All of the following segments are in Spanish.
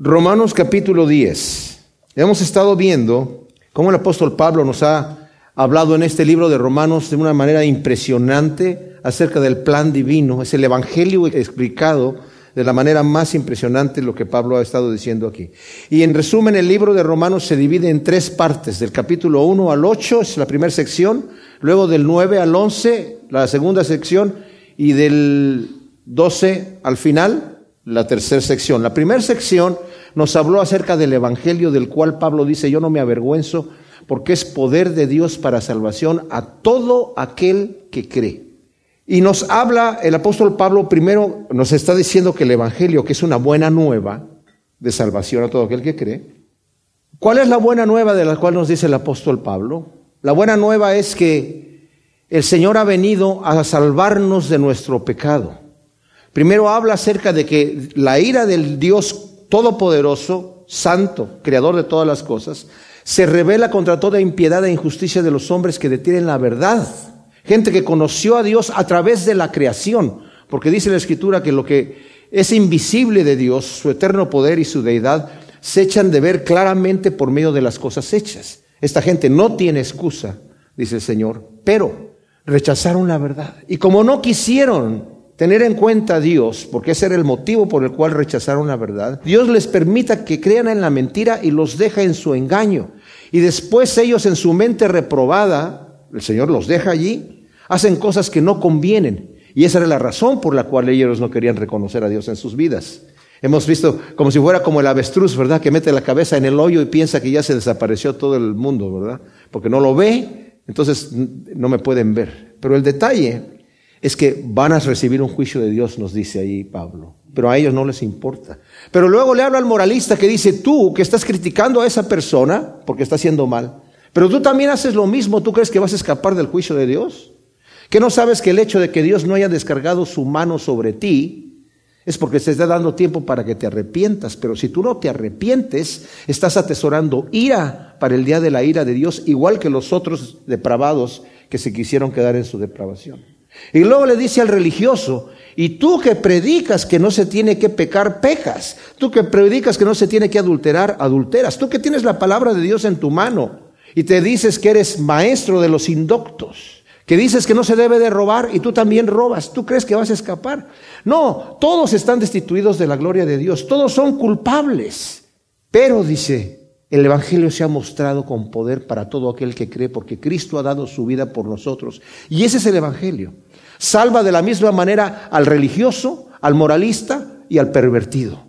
Romanos capítulo 10. Hemos estado viendo cómo el apóstol Pablo nos ha hablado en este libro de Romanos de una manera impresionante acerca del plan divino. Es el Evangelio explicado de la manera más impresionante lo que Pablo ha estado diciendo aquí. Y en resumen, el libro de Romanos se divide en tres partes. Del capítulo 1 al 8 es la primera sección, luego del 9 al 11 la segunda sección y del 12 al final la tercera sección. La primera sección nos habló acerca del Evangelio del cual Pablo dice, yo no me avergüenzo porque es poder de Dios para salvación a todo aquel que cree. Y nos habla, el apóstol Pablo primero nos está diciendo que el Evangelio, que es una buena nueva de salvación a todo aquel que cree. ¿Cuál es la buena nueva de la cual nos dice el apóstol Pablo? La buena nueva es que el Señor ha venido a salvarnos de nuestro pecado. Primero habla acerca de que la ira del Dios Todopoderoso, Santo, Creador de todas las cosas, se revela contra toda impiedad e injusticia de los hombres que detienen la verdad gente que conoció a Dios a través de la creación, porque dice la Escritura que lo que es invisible de Dios, su eterno poder y su deidad, se echan de ver claramente por medio de las cosas hechas. Esta gente no tiene excusa, dice el Señor, pero rechazaron la verdad. Y como no quisieron tener en cuenta a Dios, porque ese era el motivo por el cual rechazaron la verdad, Dios les permita que crean en la mentira y los deja en su engaño. Y después ellos en su mente reprobada, el Señor los deja allí hacen cosas que no convienen. Y esa era la razón por la cual ellos no querían reconocer a Dios en sus vidas. Hemos visto como si fuera como el avestruz, ¿verdad? Que mete la cabeza en el hoyo y piensa que ya se desapareció todo el mundo, ¿verdad? Porque no lo ve, entonces no me pueden ver. Pero el detalle es que van a recibir un juicio de Dios, nos dice ahí Pablo. Pero a ellos no les importa. Pero luego le habla al moralista que dice, tú que estás criticando a esa persona porque está haciendo mal, pero tú también haces lo mismo, ¿tú crees que vas a escapar del juicio de Dios? ¿Que no sabes que el hecho de que Dios no haya descargado su mano sobre ti es porque se está dando tiempo para que te arrepientas? Pero si tú no te arrepientes, estás atesorando ira para el día de la ira de Dios, igual que los otros depravados que se quisieron quedar en su depravación. Y luego le dice al religioso, y tú que predicas que no se tiene que pecar, pecas. Tú que predicas que no se tiene que adulterar, adulteras. Tú que tienes la palabra de Dios en tu mano y te dices que eres maestro de los indoctos que dices que no se debe de robar y tú también robas, tú crees que vas a escapar. No, todos están destituidos de la gloria de Dios, todos son culpables. Pero dice, el Evangelio se ha mostrado con poder para todo aquel que cree, porque Cristo ha dado su vida por nosotros. Y ese es el Evangelio. Salva de la misma manera al religioso, al moralista y al pervertido.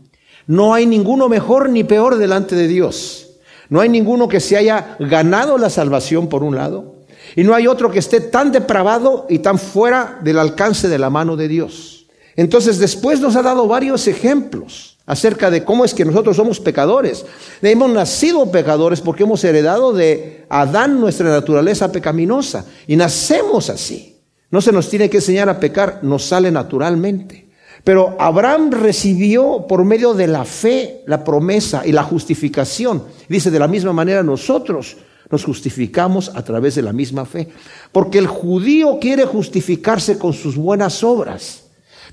No hay ninguno mejor ni peor delante de Dios. No hay ninguno que se haya ganado la salvación por un lado y no hay otro que esté tan depravado y tan fuera del alcance de la mano de Dios. Entonces después nos ha dado varios ejemplos acerca de cómo es que nosotros somos pecadores. Hemos nacido pecadores porque hemos heredado de Adán nuestra naturaleza pecaminosa y nacemos así. No se nos tiene que enseñar a pecar, nos sale naturalmente. Pero Abraham recibió por medio de la fe la promesa y la justificación. Dice, de la misma manera nosotros nos justificamos a través de la misma fe. Porque el judío quiere justificarse con sus buenas obras.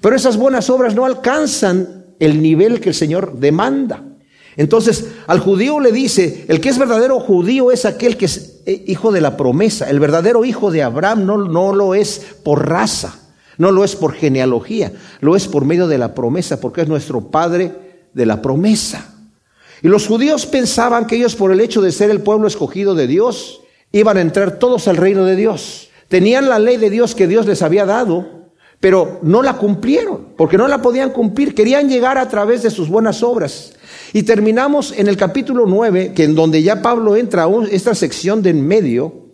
Pero esas buenas obras no alcanzan el nivel que el Señor demanda. Entonces, al judío le dice, el que es verdadero judío es aquel que es eh, hijo de la promesa. El verdadero hijo de Abraham no, no lo es por raza, no lo es por genealogía, lo es por medio de la promesa, porque es nuestro padre de la promesa. Y los judíos pensaban que ellos por el hecho de ser el pueblo escogido de Dios, iban a entrar todos al reino de Dios. Tenían la ley de Dios que Dios les había dado, pero no la cumplieron, porque no la podían cumplir. Querían llegar a través de sus buenas obras. Y terminamos en el capítulo 9, que en donde ya Pablo entra a esta sección de en medio.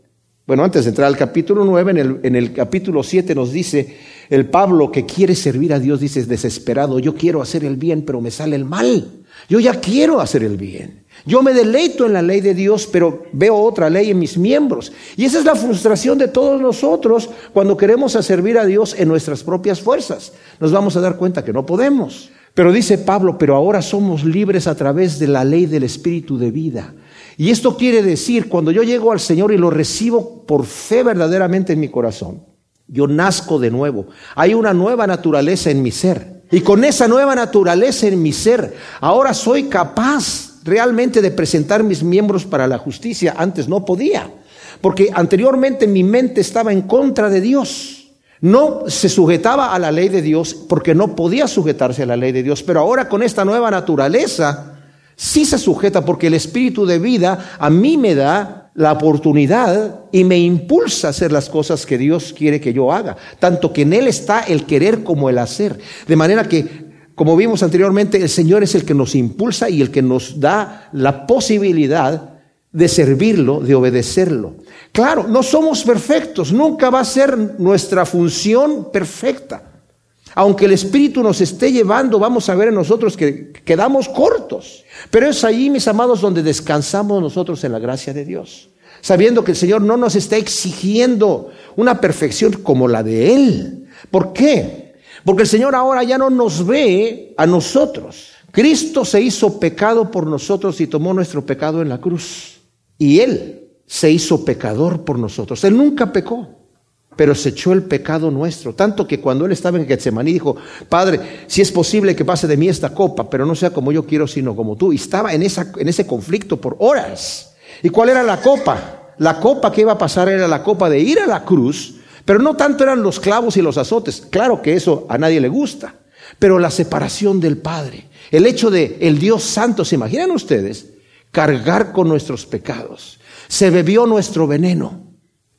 Bueno, antes de entrar al capítulo 9, en el, capítulo 7 nos dice el Pablo que quiere servir a Dios, dice desesperado, yo quiero hacer el bien, pero me sale el mal. Yo ya quiero hacer el bien. Yo me deleito en la ley de Dios, pero veo otra ley en mis miembros. Y esa es la frustración de todos nosotros cuando queremos servir a Dios en nuestras propias fuerzas. Nos vamos a dar cuenta que no podemos. Pero dice Pablo, pero ahora somos libres a través de la ley del Espíritu de vida. Y esto quiere decir, cuando yo llego al Señor y lo recibo por fe verdaderamente en mi corazón, yo nazco de nuevo. Hay una nueva naturaleza en mi ser. Y con esa nueva naturaleza en mi ser, ahora soy capaz realmente de presentar mis miembros para la justicia. Antes no podía, porque anteriormente mi mente estaba en contra de Dios. No se sujetaba a la ley de Dios porque no podía sujetarse a la ley de Dios, pero ahora con esta nueva naturaleza sí se sujeta porque el espíritu de vida a mí me da la oportunidad y me impulsa a hacer las cosas que Dios quiere que yo haga, tanto que en Él está el querer como el hacer. De manera que, como vimos anteriormente, el Señor es el que nos impulsa y el que nos da la posibilidad de servirlo, de obedecerlo. Claro, no somos perfectos, nunca va a ser nuestra función perfecta. Aunque el Espíritu nos esté llevando, vamos a ver en nosotros que quedamos cortos. Pero es allí, mis amados, donde descansamos nosotros en la gracia de Dios. Sabiendo que el Señor no nos está exigiendo una perfección como la de Él. ¿Por qué? Porque el Señor ahora ya no nos ve a nosotros. Cristo se hizo pecado por nosotros y tomó nuestro pecado en la cruz. Y Él se hizo pecador por nosotros. Él nunca pecó, pero se echó el pecado nuestro. Tanto que cuando Él estaba en Getsemaní dijo, Padre, si es posible que pase de mí esta copa, pero no sea como yo quiero, sino como tú. Y estaba en, esa, en ese conflicto por horas. ¿Y cuál era la copa? La copa que iba a pasar era la copa de ir a la cruz, pero no tanto eran los clavos y los azotes. Claro que eso a nadie le gusta, pero la separación del Padre, el hecho de el Dios Santo, ¿se imaginan ustedes? Cargar con nuestros pecados. Se bebió nuestro veneno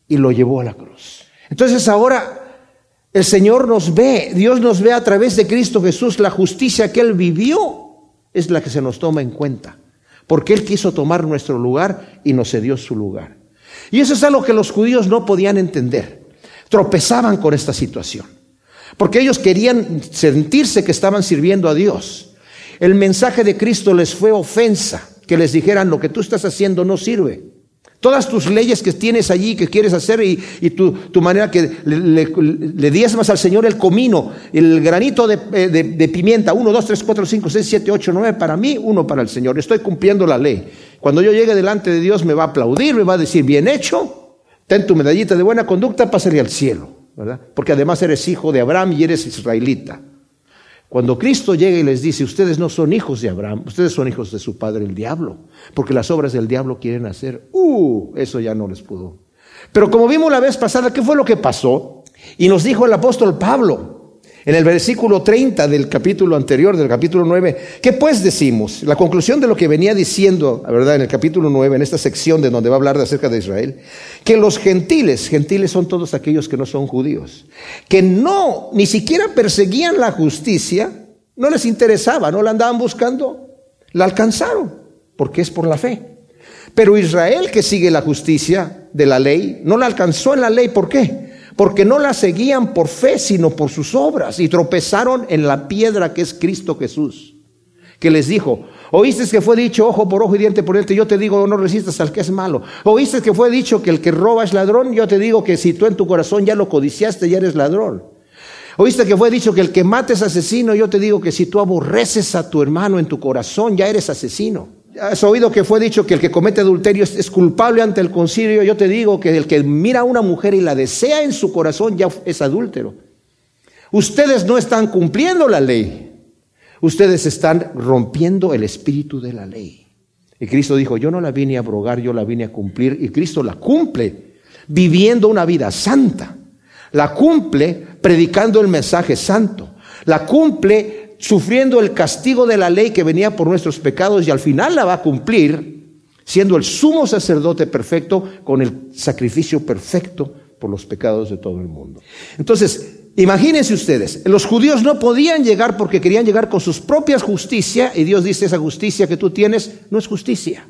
y lo llevó a la cruz. Entonces ahora el Señor nos ve, Dios nos ve a través de Cristo Jesús, la justicia que Él vivió es la que se nos toma en cuenta, porque Él quiso tomar nuestro lugar y nos cedió su lugar. Y eso es algo que los judíos no podían entender, tropezaban con esta situación, porque ellos querían sentirse que estaban sirviendo a Dios. El mensaje de Cristo les fue ofensa que les dijeran lo que tú estás haciendo no sirve. Todas tus leyes que tienes allí, que quieres hacer y, tu, manera que le, le, diezmas al Señor el comino, el granito de, eh, de, pimienta, uno, dos, tres, cuatro, cinco, seis, siete, ocho, nueve, para mí, uno para el Señor. Estoy cumpliendo la ley. Cuando yo llegue delante de Dios me va a aplaudir, me va a decir, bien hecho, ten tu medallita de buena conducta, pásale al cielo, ¿verdad? Porque además eres hijo de Abraham y eres israelita. Cuando Cristo llega y les dice, ustedes no son hijos de Abraham, ustedes son hijos de su padre el diablo, porque las obras del diablo quieren hacer, uh, eso ya no les pudo. Pero como vimos la vez pasada, ¿qué fue lo que pasó? Y nos dijo el apóstol Pablo, en el versículo 30 del capítulo anterior, del capítulo 9, ¿qué pues decimos? La conclusión de lo que venía diciendo, verdad, en el capítulo 9, en esta sección de donde va a hablar de acerca de Israel, que los gentiles, gentiles son todos aquellos que no son judíos, que no, ni siquiera perseguían la justicia, no les interesaba, no la andaban buscando, la alcanzaron, porque es por la fe. Pero Israel que sigue la justicia de la ley, no la alcanzó en la ley, ¿por qué? Porque no la seguían por fe, sino por sus obras, y tropezaron en la piedra que es Cristo Jesús, que les dijo, oíste que fue dicho ojo por ojo y diente por diente, yo te digo, no resistas al que es malo. Oíste que fue dicho que el que roba es ladrón, yo te digo que si tú en tu corazón ya lo codiciaste, ya eres ladrón. Oíste que fue dicho que el que mate es asesino, yo te digo que si tú aborreces a tu hermano en tu corazón, ya eres asesino. Has oído que fue dicho que el que comete adulterio es, culpable ante el concilio. Yo te digo que el que mira a una mujer y la desea en su corazón ya es adúltero. Ustedes no están cumpliendo la ley. Ustedes están rompiendo el espíritu de la ley. Y Cristo dijo, yo no la vine a abrogar, yo la vine a cumplir. Y Cristo la cumple viviendo una vida santa. La cumple predicando el mensaje santo. La cumple sufriendo el castigo de la ley que venía por nuestros pecados y al final la va a cumplir, siendo el sumo sacerdote perfecto con el sacrificio perfecto por los pecados de todo el mundo. Entonces, imagínense ustedes, los judíos no podían llegar porque querían llegar con sus propias justicias y Dios dice, esa justicia que tú tienes no es justicia.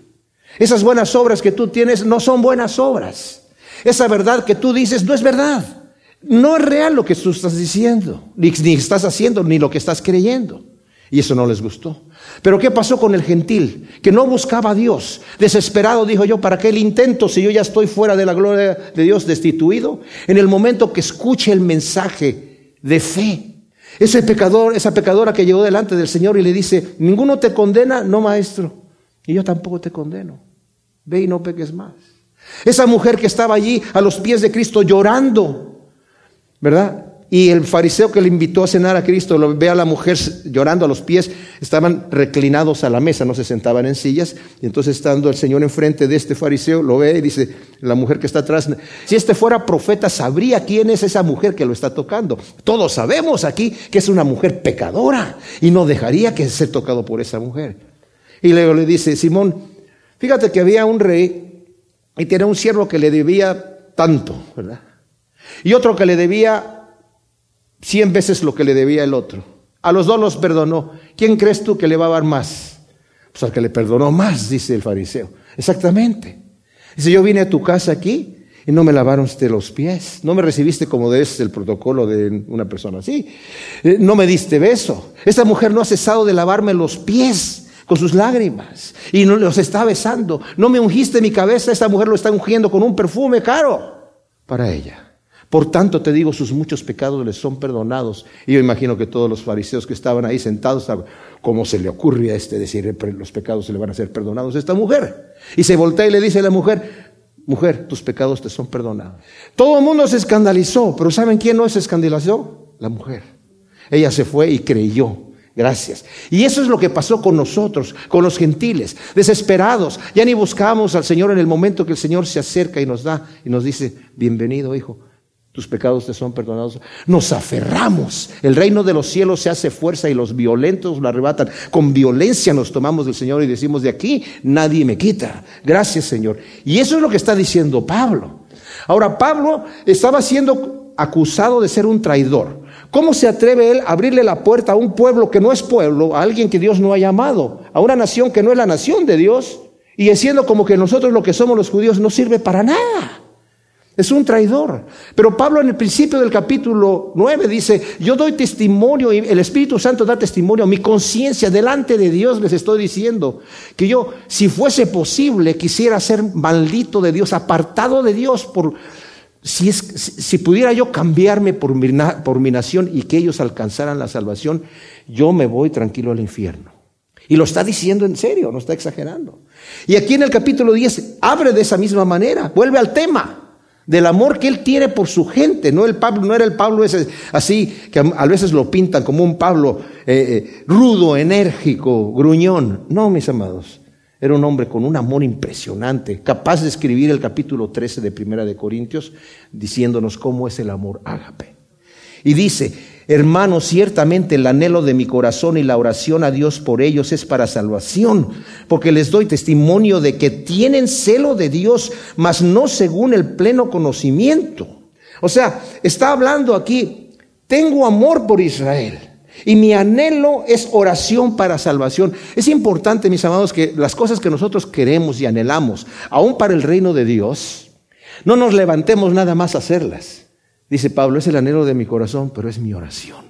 Esas buenas obras que tú tienes no son buenas obras. Esa verdad que tú dices no es verdad. No es real lo que tú estás diciendo, ni, estás haciendo, ni lo que estás creyendo. Y eso no les gustó. Pero ¿qué pasó con el gentil? Que no buscaba a Dios. Desesperado dijo yo, ¿para qué el intento si yo ya estoy fuera de la gloria de Dios destituido? En el momento que escuche el mensaje de fe. Ese pecador, esa pecadora que llegó delante del Señor y le dice, ninguno te condena, no maestro. Y yo tampoco te condeno. Ve y no peques más. Esa mujer que estaba allí a los pies de Cristo llorando ¿verdad? Y el fariseo que le invitó a cenar a Cristo lo ve a la mujer llorando a los pies, estaban reclinados a la mesa, no se sentaban en sillas. Y entonces estando el Señor enfrente de este fariseo, lo ve y dice, la mujer que está atrás, si este fuera profeta, sabría quién es esa mujer que lo está tocando. Todos sabemos aquí que es una mujer pecadora y no dejaría que sea tocado por esa mujer. Y luego le dice, Simón, fíjate que había un rey y tiene un siervo que le debía tanto, ¿verdad? Y otro que le debía cien veces lo que le debía el otro. A los dos los perdonó. ¿Quién crees tú que le va a dar más? Pues al que le perdonó más, dice el fariseo. Exactamente. Dice, yo vine a tu casa aquí y no me lavaron los pies. No me recibiste como debes el protocolo de una persona así. Eh, no me diste beso. Esta mujer no ha cesado de lavarme los pies con sus lágrimas y no los está besando. No me ungiste mi cabeza, esta mujer lo está ungiendo con un perfume caro para ella. Por tanto te digo, sus muchos pecados les son perdonados. Y yo imagino que todos los fariseos que estaban ahí sentados, ¿cómo se le ocurre a este decir los pecados se le van a ser perdonados a esta mujer? Y se voltea y le dice a la mujer, mujer, tus pecados te son perdonados. Todo el mundo se escandalizó, pero ¿saben quién no se escandalizó? La mujer. Ella se fue y creyó. Gracias. Y eso es lo que pasó con nosotros, con los gentiles, desesperados. Ya ni buscamos al Señor en el momento que el Señor se acerca y nos da y nos dice, bienvenido hijo, tus pecados te son perdonados. Nos aferramos. El reino de los cielos se hace fuerza y los violentos lo arrebatan. Con violencia nos tomamos del Señor y decimos, de aquí nadie me quita. Gracias Señor. Y eso es lo que está diciendo Pablo. Ahora, Pablo estaba siendo acusado de ser un traidor. ¿Cómo se atreve él a abrirle la puerta a un pueblo que no es pueblo, a alguien que Dios no ha llamado, a una nación que no es la nación de Dios? Y diciendo como que nosotros lo que somos los judíos no sirve para nada. Es un traidor. Pero Pablo en el principio del capítulo 9 dice, yo doy testimonio y el Espíritu Santo da testimonio, mi conciencia delante de Dios les estoy diciendo que yo, si fuese posible, quisiera ser maldito de Dios, apartado de Dios por... Si, es, si pudiera yo cambiarme por mi, por mi nación y que ellos alcanzaran la salvación, yo me voy tranquilo al infierno. Y lo está diciendo en serio, no está exagerando. Y aquí en el capítulo 10 abre de esa misma manera, vuelve al tema del amor que él tiene por su gente. No, el Pablo, no era el Pablo ese así, que a veces lo pintan como un Pablo eh, eh, rudo, enérgico, gruñón. No, mis amados. Era un hombre con un amor impresionante, capaz de escribir el capítulo 13 de Primera de Corintios, diciéndonos cómo es el amor ágape. Y dice, Hermanos, ciertamente el anhelo de mi corazón y la oración a Dios por ellos es para salvación, porque les doy testimonio de que tienen celo de Dios, mas no según el pleno conocimiento. O sea, está hablando aquí, tengo amor por Israel. Y mi anhelo es oración para salvación. Es importante, mis amados, que las cosas que nosotros queremos y anhelamos, aún para el reino de Dios, no nos levantemos nada más a hacerlas Dice Pablo, es el anhelo de mi corazón, pero es mi oración.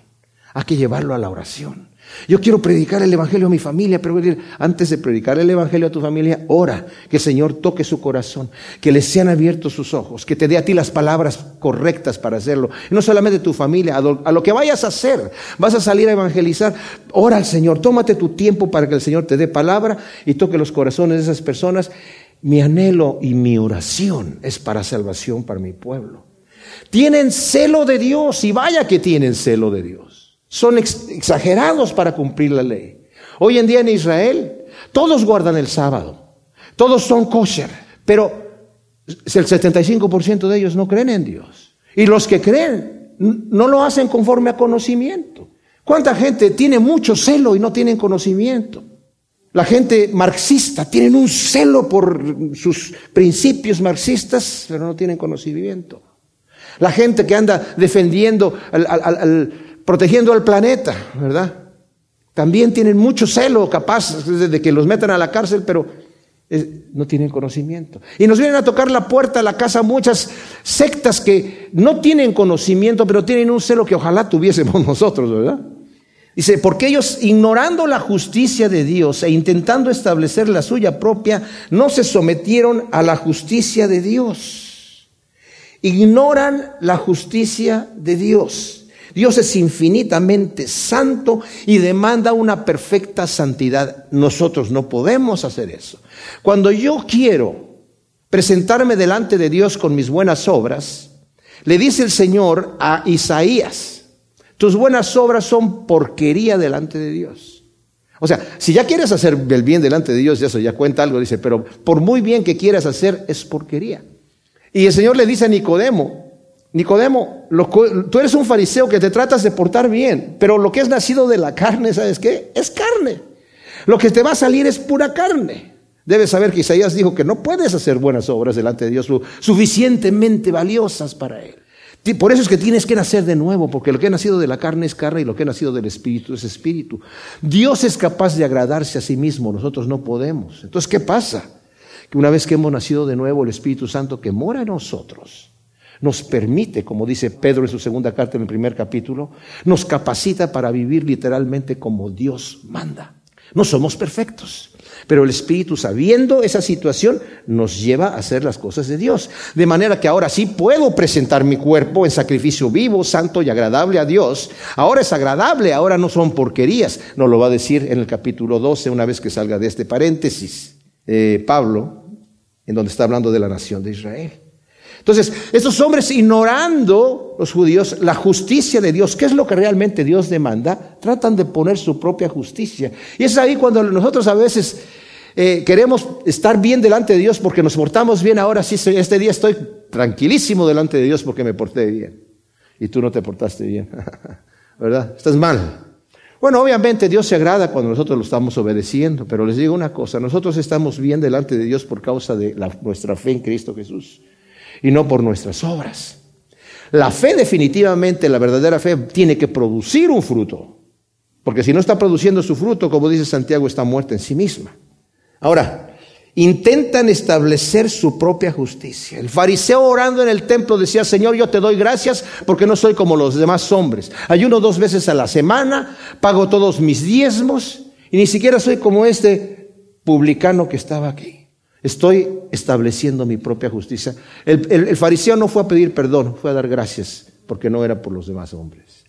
Hay que llevarlo a la oración. Yo quiero predicar el Evangelio a mi familia, pero antes de predicar el Evangelio a tu familia, ora que el Señor toque su corazón, que le sean abiertos sus ojos, que te dé a ti las palabras correctas para hacerlo. No solamente tu familia, a lo, que vayas a hacer, vas a salir a evangelizar, ora al Señor, tómate tu tiempo para que el Señor te dé palabra y toque los corazones de esas personas. Mi anhelo y mi oración es para salvación para mi pueblo. Tienen celo de Dios y vaya que tienen celo de Dios. Son exagerados para cumplir la ley. Hoy en día en Israel todos guardan el sábado, todos son kosher, pero el 75% de ellos no creen en Dios. Y los que creen no lo hacen conforme a conocimiento. ¿Cuánta gente tiene mucho celo y no tienen conocimiento? La gente marxista tiene un celo por sus principios marxistas, pero no tienen conocimiento. La gente que anda defendiendo, protegiendo al planeta, ¿verdad? También tienen mucho celo capaz de que los metan a la cárcel, pero no tienen conocimiento. Y nos vienen a tocar la puerta a la casa muchas sectas que no tienen conocimiento, pero tienen un celo que ojalá tuviésemos nosotros, ¿verdad? Dice, porque ellos, ignorando la justicia de Dios e intentando establecer la suya propia, no se sometieron a la justicia de Dios ignoran la justicia de Dios. Dios es infinitamente santo y demanda una perfecta santidad. Nosotros no podemos hacer eso. Cuando yo quiero presentarme delante de Dios con mis buenas obras, le dice el Señor a Isaías, tus buenas obras son porquería delante de Dios. O sea, si ya quieres hacer el bien delante de Dios, eso ya cuenta algo, dice, pero por muy bien que quieras hacer, es porquería. Y el Señor le dice a Nicodemo, Nicodemo, tú eres un fariseo que te tratas de portar bien, pero lo que es nacido de la carne, ¿sabes qué? Es carne. Lo que te va a salir es pura carne. Debes saber que Isaías dijo que no puedes hacer buenas obras delante de Dios suficientemente valiosas para Él. Por eso es que tienes que nacer de nuevo, porque lo que ha nacido de la carne es carne y lo que ha nacido del espíritu es espíritu. Dios es capaz de agradarse a sí mismo, nosotros no podemos. Entonces, ¿qué pasa? Que una vez que hemos nacido de nuevo, el Espíritu Santo que mora en nosotros, nos permite, como dice Pedro en su segunda carta en el primer capítulo, nos capacita para vivir literalmente como Dios manda. No somos perfectos, pero el Espíritu, sabiendo esa situación, nos lleva a hacer las cosas de Dios. De manera que ahora sí puedo presentar mi cuerpo en sacrificio vivo, santo y agradable a Dios. Ahora es agradable, ahora no son porquerías. Nos lo va a decir en el capítulo 12, una vez que salga de este paréntesis, eh, Pablo, en donde está hablando de la nación de Israel. Entonces, estos hombres ignorando los judíos la justicia de Dios, ¿qué es lo que realmente Dios demanda? Tratan de poner su propia justicia. Y es ahí cuando nosotros a veces eh, queremos estar bien delante de Dios porque nos portamos bien. Ahora sí, este día estoy tranquilísimo delante de Dios porque me porté bien. Y tú no te portaste bien. ¿Verdad? Estás mal. Bueno, obviamente Dios se agrada cuando nosotros lo estamos obedeciendo, pero les digo una cosa, nosotros estamos bien delante de Dios por causa de nuestra fe en Cristo Jesús y no por nuestras obras. La fe definitivamente, la verdadera fe, tiene que producir un fruto. Porque si no está produciendo su fruto, como dice Santiago, está muerta en sí misma. Ahora, intentan establecer su propia justicia. El fariseo orando en el templo decía, Señor, yo te doy gracias porque no soy como los demás hombres. Ayuno dos veces a la semana, pago todos mis diezmos y ni siquiera soy como este publicano que estaba aquí. Estoy estableciendo mi propia justicia. El, fariseo no fue a pedir perdón, fue a dar gracias, porque no era por los demás hombres.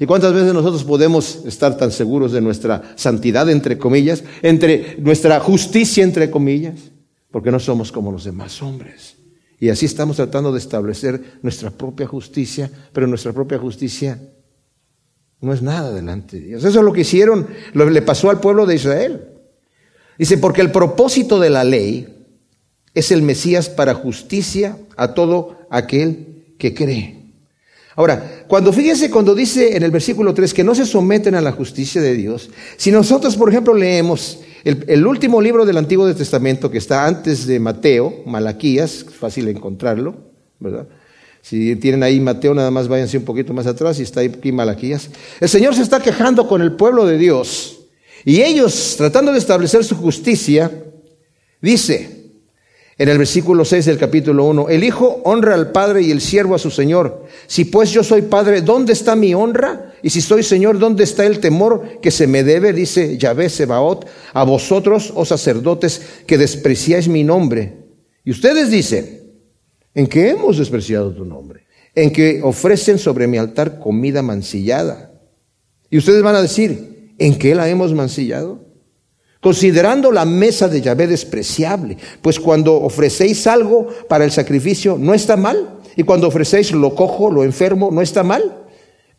¿Y cuántas veces nosotros podemos estar tan seguros de nuestra santidad, entre comillas, entre nuestra justicia, entre comillas? Porque no somos como los demás hombres. Y así estamos tratando de establecer nuestra propia justicia, pero nuestra propia justicia no es nada delante de Dios. Eso es lo que hicieron, lo le pasó al pueblo de Israel. Dice, porque el propósito de la ley es el Mesías para justicia a todo aquel que cree. Ahora, cuando fíjense cuando dice en el versículo 3 que no se someten a la justicia de Dios, si nosotros, por ejemplo, leemos el, último libro del Antiguo Testamento que está antes de Mateo, Malaquías, fácil encontrarlo, ¿verdad? Si tienen ahí Mateo, nada más váyanse un poquito más atrás y está aquí Malaquías. El Señor se está quejando con el pueblo de Dios y ellos, tratando de establecer su justicia, dice, en el versículo 6 del capítulo 1, el Hijo honra al Padre y el siervo a su Señor. Si pues yo soy Padre, ¿dónde está mi honra? Y si soy Señor, ¿dónde está el temor que se me debe? Dice Yahvé Sebaot, a vosotros, oh sacerdotes, que despreciáis mi nombre. Y ustedes dicen, ¿en qué hemos despreciado tu nombre? En que ofrecen sobre mi altar comida mancillada. Y ustedes van a decir, ¿en qué la hemos mancillado? Considerando la mesa de Yahvé despreciable, pues cuando ofrecéis algo para el sacrificio no está mal, y cuando ofrecéis lo cojo, lo enfermo, no está mal.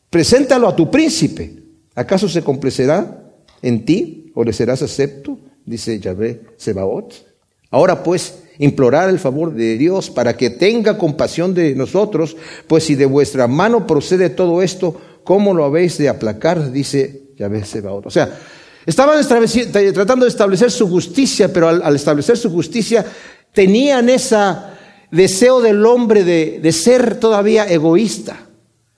Preséntalo a tu príncipe. ¿Acaso se complacerá en ti o le serás acepto? Dice Yahvé Sebaot. Ahora pues, implorar el favor de Dios para que tenga compasión de nosotros, pues si de vuestra mano procede todo esto, ¿cómo lo habéis de aplacar? Dice Yahvé Sebaot. O sea, Estaban tratando de establecer su justicia, pero al, establecer su justicia tenían ese deseo del hombre de, ser todavía egoísta.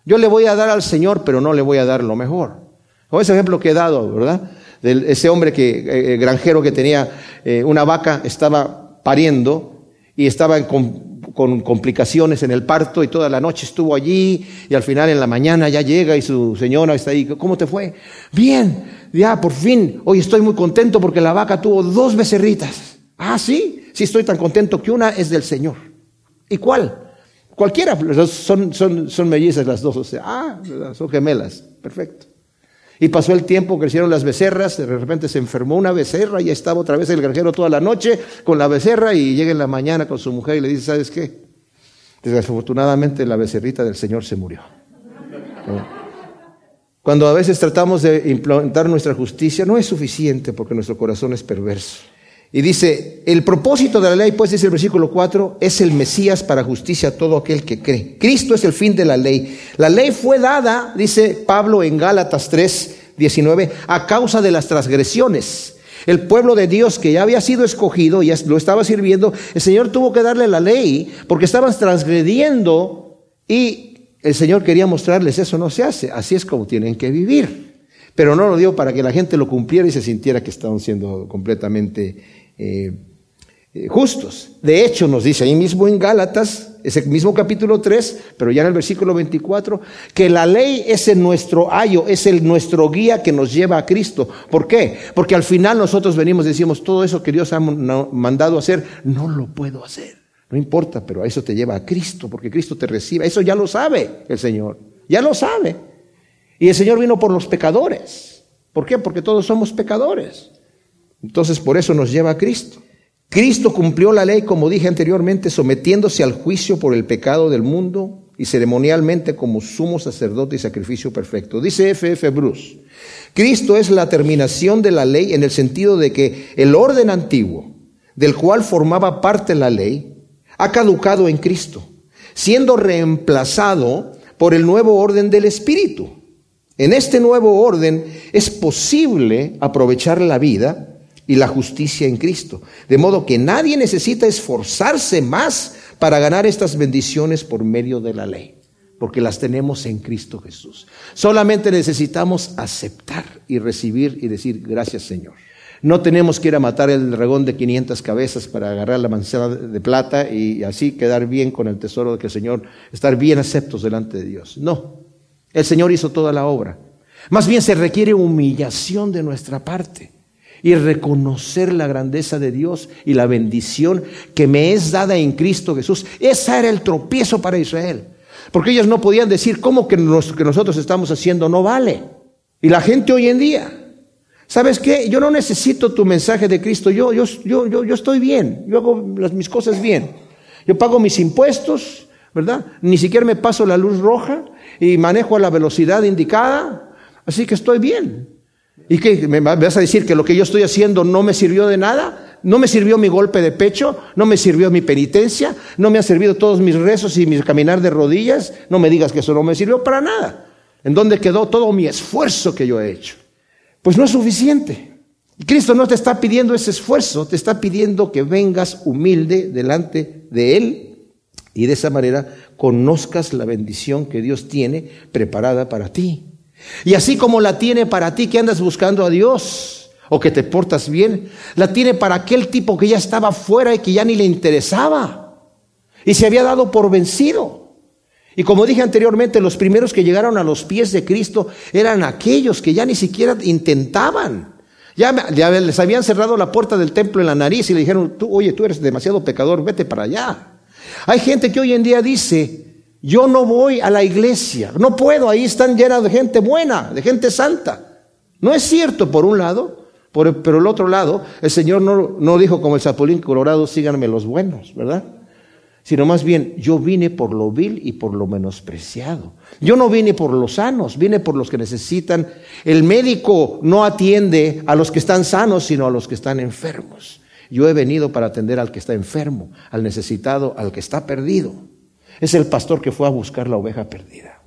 Yo le voy a dar al Señor, pero no le voy a dar lo mejor. O ese ejemplo que he dado, ¿verdad? De ese hombre que, eh, eh, granjero que tenía eh, una vaca, estaba pariendo y estaba con con complicaciones en el parto y toda la noche estuvo allí y al final en la mañana ya llega y su señora está ahí. ¿Cómo te fue? Bien, ya por fin, hoy estoy muy contento porque la vaca tuvo dos becerritas. Ah, sí, sí estoy tan contento que una es del Señor. ¿Y cuál? Cualquiera, son, son, son mellizas las dos, o sea, ah, son gemelas, perfecto. Y pasó el tiempo, crecieron las becerras, de repente se enfermó una becerra y estaba otra vez el granjero toda la noche con la becerra y llega en la mañana con su mujer y le dice, ¿sabes qué? Desafortunadamente la becerrita del Señor se murió. Cuando a veces tratamos de implementar nuestra justicia, no es suficiente porque nuestro corazón es perverso. Y dice, el propósito de la ley, pues dice el versículo 4, es el Mesías para justicia a todo aquel que cree. Cristo es el fin de la ley. La ley fue dada, dice Pablo en Gálatas 3, 19, a causa de las transgresiones. El pueblo de Dios que ya había sido escogido, ya lo estaba sirviendo, el Señor tuvo que darle la ley porque estaban transgrediendo y el Señor quería mostrarles eso no se hace, así es como tienen que vivir. Pero no lo dio para que la gente lo cumpliera y se sintiera que estaban siendo completamente eh, eh, justos. De hecho, nos dice ahí mismo en Gálatas, ese mismo capítulo 3, pero ya en el versículo 24, que la ley es el nuestro ayo, es el nuestro guía que nos lleva a Cristo. ¿Por qué? Porque al final nosotros venimos y decimos, todo eso que Dios ha mandado hacer, no lo puedo hacer. No importa, pero a eso te lleva a Cristo, porque Cristo te recibe. Eso ya lo sabe el Señor, ya lo sabe. Y el Señor vino por los pecadores. ¿Por qué? Porque todos somos pecadores. Entonces por eso nos lleva a Cristo. Cristo cumplió la ley, como dije anteriormente, sometiéndose al juicio por el pecado del mundo y ceremonialmente como sumo sacerdote y sacrificio perfecto. Dice F.F. F. Bruce, Cristo es la terminación de la ley en el sentido de que el orden antiguo, del cual formaba parte la ley, ha caducado en Cristo, siendo reemplazado por el nuevo orden del Espíritu. En este nuevo orden es posible aprovechar la vida y la justicia en Cristo. De modo que nadie necesita esforzarse más para ganar estas bendiciones por medio de la ley, porque las tenemos en Cristo Jesús. Solamente necesitamos aceptar y recibir y decir gracias Señor. No tenemos que ir a matar el dragón de 500 cabezas para agarrar la manzana de plata y así quedar bien con el tesoro de que el Señor, estar bien aceptos delante de Dios. No, el Señor hizo toda la obra. Más bien se requiere humillación de nuestra parte y reconocer la grandeza de Dios y la bendición que me es dada en Cristo Jesús. Ese era el tropiezo para Israel. Porque ellos no podían decir cómo que que nosotros estamos haciendo no vale. Y la gente hoy en día, ¿sabes qué? Yo no necesito tu mensaje de Cristo. Yo, yo, yo, yo, yo estoy bien. Yo hago las, mis cosas bien. Yo pago mis impuestos, ¿verdad? Ni siquiera me paso la luz roja y manejo a la velocidad indicada. Así que estoy bien. ¿Y qué? ¿Me vas a decir que lo que yo estoy haciendo no me sirvió de nada? ¿No me sirvió mi golpe de pecho? ¿No me sirvió mi penitencia? ¿No me han servido todos mis rezos y mi caminar de rodillas? No me digas que eso no me sirvió para nada. ¿En dónde quedó todo mi esfuerzo que yo he hecho? Pues no es suficiente. Cristo no te está pidiendo ese esfuerzo, te está pidiendo que vengas humilde delante de Él y de esa manera conozcas la bendición que Dios tiene preparada para ti. Y así como la tiene para ti que andas buscando a Dios o que te portas bien, la tiene para aquel tipo que ya estaba fuera y que ya ni le interesaba y se había dado por vencido. Y como dije anteriormente, los primeros que llegaron a los pies de Cristo eran aquellos que ya ni siquiera intentaban. Ya, les habían cerrado la puerta del templo en la nariz y le dijeron, tú, oye, tú eres demasiado pecador, vete para allá. Hay gente que hoy en día dice, yo no voy a la iglesia, no puedo, ahí están llenas de gente buena, de gente santa. No es cierto, por un lado, por, pero el otro lado, el Señor no, no dijo como el Zapolín Colorado, síganme los buenos, ¿verdad? Sino más bien, yo vine por lo vil y por lo menospreciado. Yo no vine por los sanos, vine por los que necesitan. El médico no atiende a los que están sanos, sino a los que están enfermos. Yo he venido para atender al que está enfermo, al necesitado, al que está perdido. Es el pastor que fue a buscar la oveja perdida.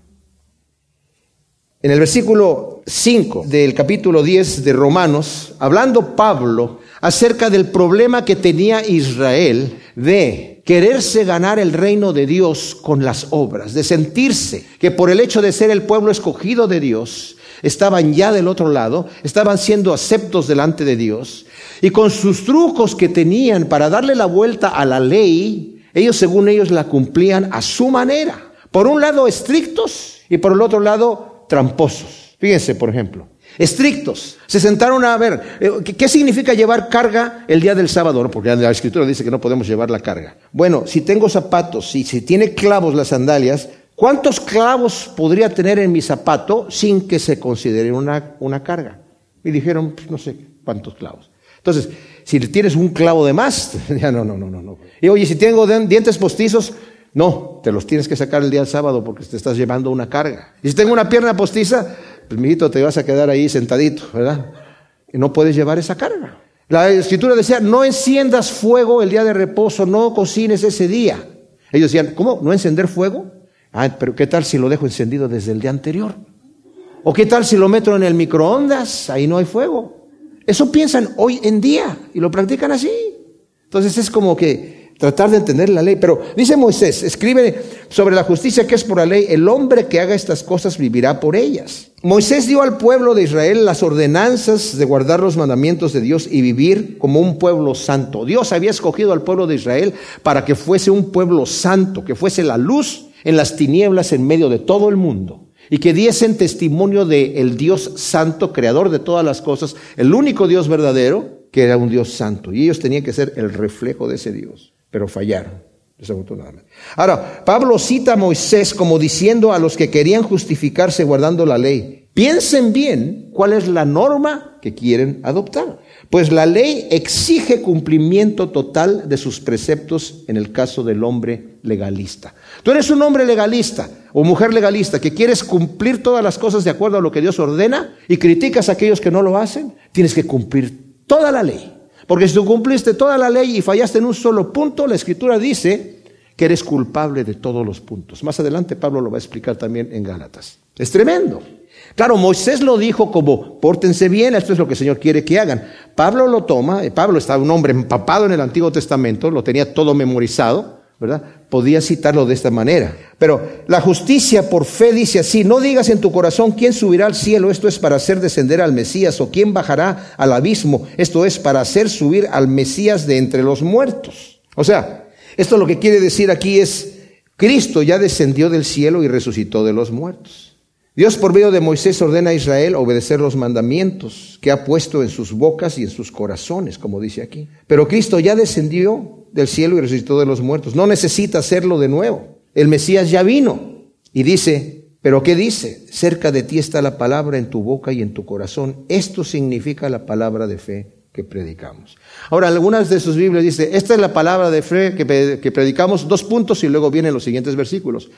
En el versículo 5 del capítulo 10 de Romanos, hablando Pablo acerca del problema que tenía Israel de quererse ganar el reino de Dios con las obras, de sentirse que por el hecho de ser el pueblo escogido de Dios, estaban ya del otro lado, estaban siendo aceptos delante de Dios, y con sus trucos que tenían para darle la vuelta a la ley, ellos, según ellos, la cumplían a su manera. Por un lado, estrictos y por el otro lado, tramposos. Fíjense, por ejemplo. Estrictos. Se sentaron a ver, eh, ¿qué significa llevar carga el día del sábado? Porque la escritura dice que no podemos llevar la carga. Bueno, si tengo zapatos, y si tiene clavos las sandalias, ¿cuántos clavos podría tener en mi zapato sin que se considere una, una carga? Y dijeron, pues, no sé cuántos clavos. Entonces, si tienes un clavo de más, ya no, no, no, no. Y oye, si tengo dientes postizos, No, te los tienes que sacar el día del sábado porque te estás llevando una carga. Y si tengo una pierna postiza, pues mijito, te vas a quedar ahí sentadito, ¿verdad? Y no puedes llevar esa carga. La escritura decía, no enciendas fuego el día de reposo, no cocines ese día. Ellos decían, ¿cómo? ¿No encender fuego? Ah, pero ¿qué tal si lo dejo encendido desde el día anterior? ¿O qué tal si lo meto en el microondas? Ahí no hay fuego. Eso piensan hoy en día y lo practican así. Entonces es como que tratar de entender la ley. Pero dice Moisés, escribe sobre la justicia que es por la ley, el hombre que haga estas cosas vivirá por ellas. Moisés dio al pueblo de Israel las ordenanzas de guardar los mandamientos de Dios y vivir como un pueblo santo. Dios había escogido al pueblo de Israel para que fuese un pueblo santo, que fuese la luz en las tinieblas en medio de todo el mundo y que diesen testimonio de el Dios santo, creador de todas las cosas, el único Dios verdadero, que era un Dios santo. Y ellos tenían que ser el reflejo de ese Dios, pero fallaron, desafortunadamente. Ahora, Pablo cita a Moisés como diciendo a los que querían justificarse guardando la ley, piensen bien cuál es la norma que quieren adoptar. Pues la ley exige cumplimiento total de sus preceptos en el caso del hombre legalista. Tú eres un hombre legalista o mujer legalista que quieres cumplir todas las cosas de acuerdo a lo que Dios ordena y criticas a aquellos que no lo hacen, tienes que cumplir toda la ley. Porque si tú cumpliste toda la ley y fallaste en un solo punto, la escritura dice que eres culpable de todos los puntos. Más adelante Pablo lo va a explicar también en Gálatas. Es tremendo. Claro, Moisés lo dijo como, pórtense bien, esto es lo que el Señor quiere que hagan. Pablo lo toma, eh, Pablo estaba un hombre empapado en el Antiguo Testamento, lo tenía todo memorizado, ¿verdad? Podía citarlo de esta manera. Pero la justicia por fe dice así, no digas en tu corazón quién subirá al cielo, esto es para hacer descender al Mesías, o quién bajará al abismo, esto es para hacer subir al Mesías de entre los muertos. O sea, esto lo que quiere decir aquí es, Cristo ya descendió del cielo y resucitó de los muertos. Dios por medio de Moisés ordena a Israel obedecer los mandamientos que ha puesto en sus bocas y en sus corazones, como dice aquí. Pero Cristo ya descendió del cielo y resucitó de los muertos. No necesita hacerlo de nuevo. El Mesías ya vino y dice, pero ¿qué dice? Cerca de ti está la palabra en tu boca y en tu corazón. Esto significa la palabra de fe que predicamos. Ahora, algunas de sus Biblias dice, esta es la palabra de fe que, que predicamos, dos puntos y luego vienen los siguientes versículos.